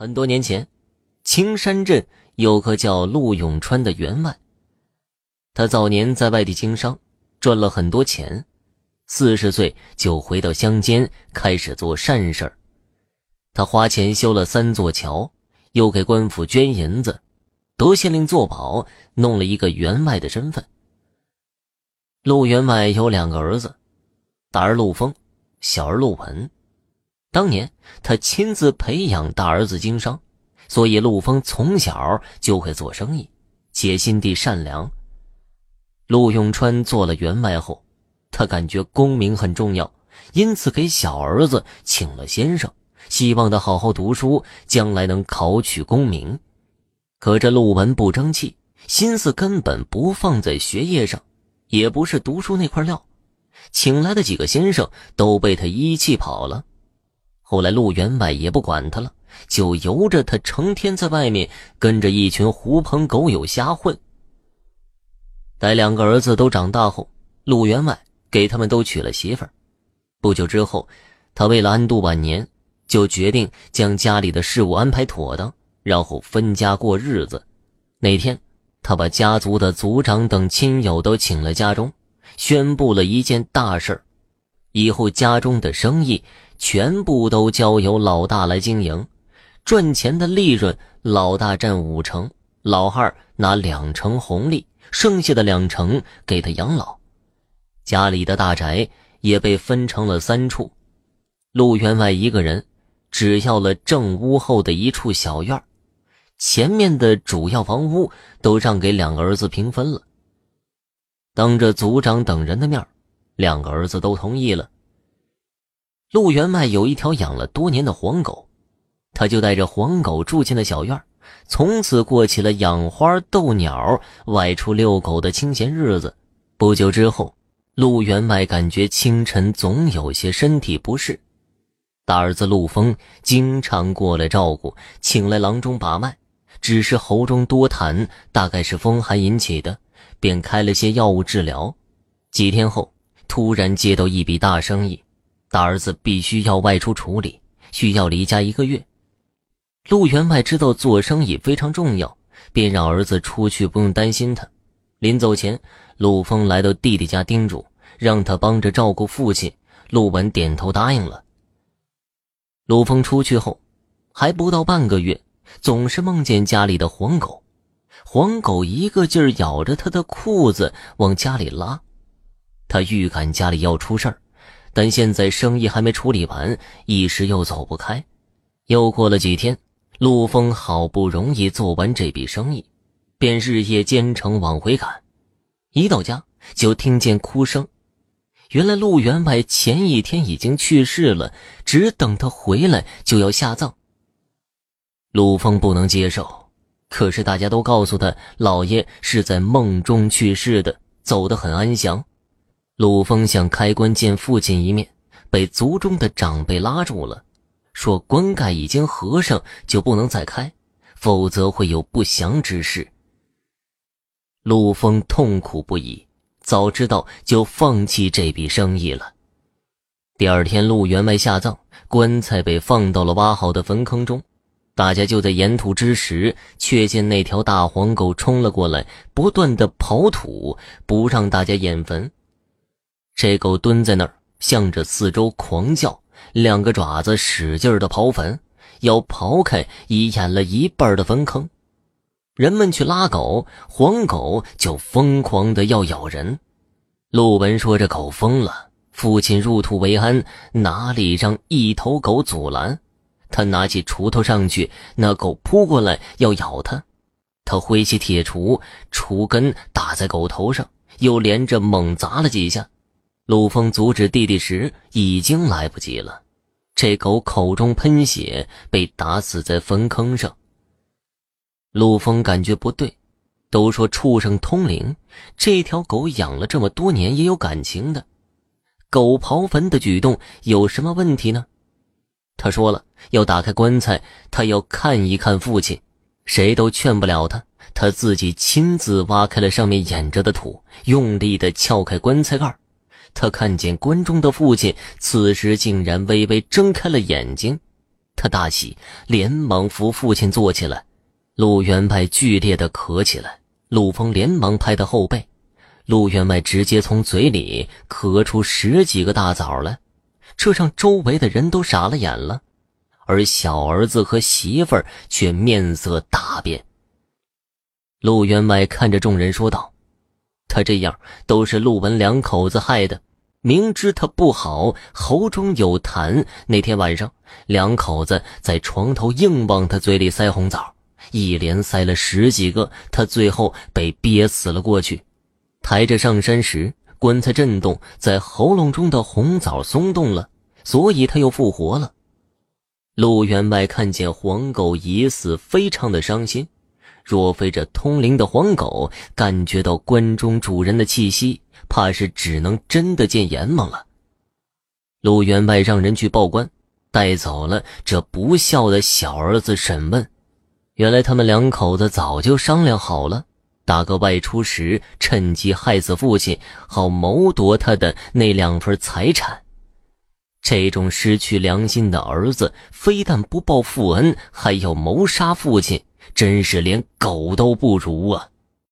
很多年前，青山镇有个叫陆永川的员外。他早年在外地经商，赚了很多钱，四十岁就回到乡间开始做善事他花钱修了三座桥，又给官府捐银子，得县令作保，弄了一个员外的身份。陆员外有两个儿子，大儿陆丰，小儿陆文。当年他亲自培养大儿子经商，所以陆丰从小就会做生意，且心地善良。陆永川做了员外后，他感觉功名很重要，因此给小儿子请了先生，希望他好好读书，将来能考取功名。可这陆文不争气，心思根本不放在学业上，也不是读书那块料，请来的几个先生都被他一气跑了。后来，陆员外也不管他了，就由着他成天在外面跟着一群狐朋狗友瞎混。待两个儿子都长大后，陆员外给他们都娶了媳妇儿。不久之后，他为了安度晚年，就决定将家里的事务安排妥当，然后分家过日子。那天，他把家族的族长等亲友都请了家中，宣布了一件大事以后家中的生意。全部都交由老大来经营，赚钱的利润老大占五成，老二拿两成红利，剩下的两成给他养老。家里的大宅也被分成了三处，陆员外一个人只要了正屋后的一处小院前面的主要房屋都让给两个儿子平分了。当着族长等人的面，两个儿子都同意了。陆员外有一条养了多年的黄狗，他就带着黄狗住进了小院从此过起了养花、逗鸟、外出遛狗的清闲日子。不久之后，陆员外感觉清晨总有些身体不适，大儿子陆丰经常过来照顾，请来郎中把脉，只是喉中多痰，大概是风寒引起的，便开了些药物治疗。几天后，突然接到一笔大生意。大儿子必须要外出处理，需要离家一个月。陆员外知道做生意非常重要，便让儿子出去，不用担心他。临走前，陆峰来到弟弟家叮嘱，让他帮着照顾父亲。陆文点头答应了。陆峰出去后，还不到半个月，总是梦见家里的黄狗，黄狗一个劲儿咬着他的裤子往家里拉，他预感家里要出事儿。但现在生意还没处理完，一时又走不开。又过了几天，陆峰好不容易做完这笔生意，便日夜兼程往回赶。一到家就听见哭声，原来陆员外前一天已经去世了，只等他回来就要下葬。陆峰不能接受，可是大家都告诉他，老爷是在梦中去世的，走得很安详。陆峰想开棺见父亲一面，被族中的长辈拉住了，说棺盖已经合上，就不能再开，否则会有不祥之事。陆峰痛苦不已，早知道就放弃这笔生意了。第二天，陆员外下葬，棺材被放到了挖好的坟坑中，大家就在沿途之时，却见那条大黄狗冲了过来，不断的刨土，不让大家掩坟。这狗蹲在那儿，向着四周狂叫，两个爪子使劲的刨坟，要刨开已掩了一半的坟坑。人们去拉狗，黄狗就疯狂的要咬人。陆文说：“这狗疯了，父亲入土为安，哪里让一头狗阻拦？”他拿起锄头上去，那狗扑过来要咬他，他挥起铁锄，锄根打在狗头上，又连着猛砸了几下。陆峰阻止弟弟时已经来不及了，这狗口中喷血，被打死在坟坑上。陆峰感觉不对，都说畜生通灵，这条狗养了这么多年，也有感情的，狗刨坟的举动有什么问题呢？他说了要打开棺材，他要看一看父亲，谁都劝不了他，他自己亲自挖开了上面掩着的土，用力的撬开棺材盖他看见棺中的父亲，此时竟然微微睁开了眼睛，他大喜，连忙扶父亲坐起来。陆员外剧烈的咳起来，陆峰连忙拍他后背，陆员外直接从嘴里咳出十几个大枣来，这让周围的人都傻了眼了，而小儿子和媳妇儿却面色大变。陆员外看着众人说道：“他这样都是陆文两口子害的。”明知他不好，喉中有痰。那天晚上，两口子在床头硬往他嘴里塞红枣，一连塞了十几个，他最后被憋死了过去。抬着上山时，棺材震动，在喉咙中的红枣松动了，所以他又复活了。陆员外看见黄狗已死，非常的伤心。若非这通灵的黄狗感觉到关中主人的气息，怕是只能真的见阎王了。陆员外让人去报官，带走了这不孝的小儿子审问。原来他们两口子早就商量好了，大哥外出时趁机害死父亲，好谋夺他的那两份财产。这种失去良心的儿子，非但不报父恩，还要谋杀父亲。真是连狗都不如啊！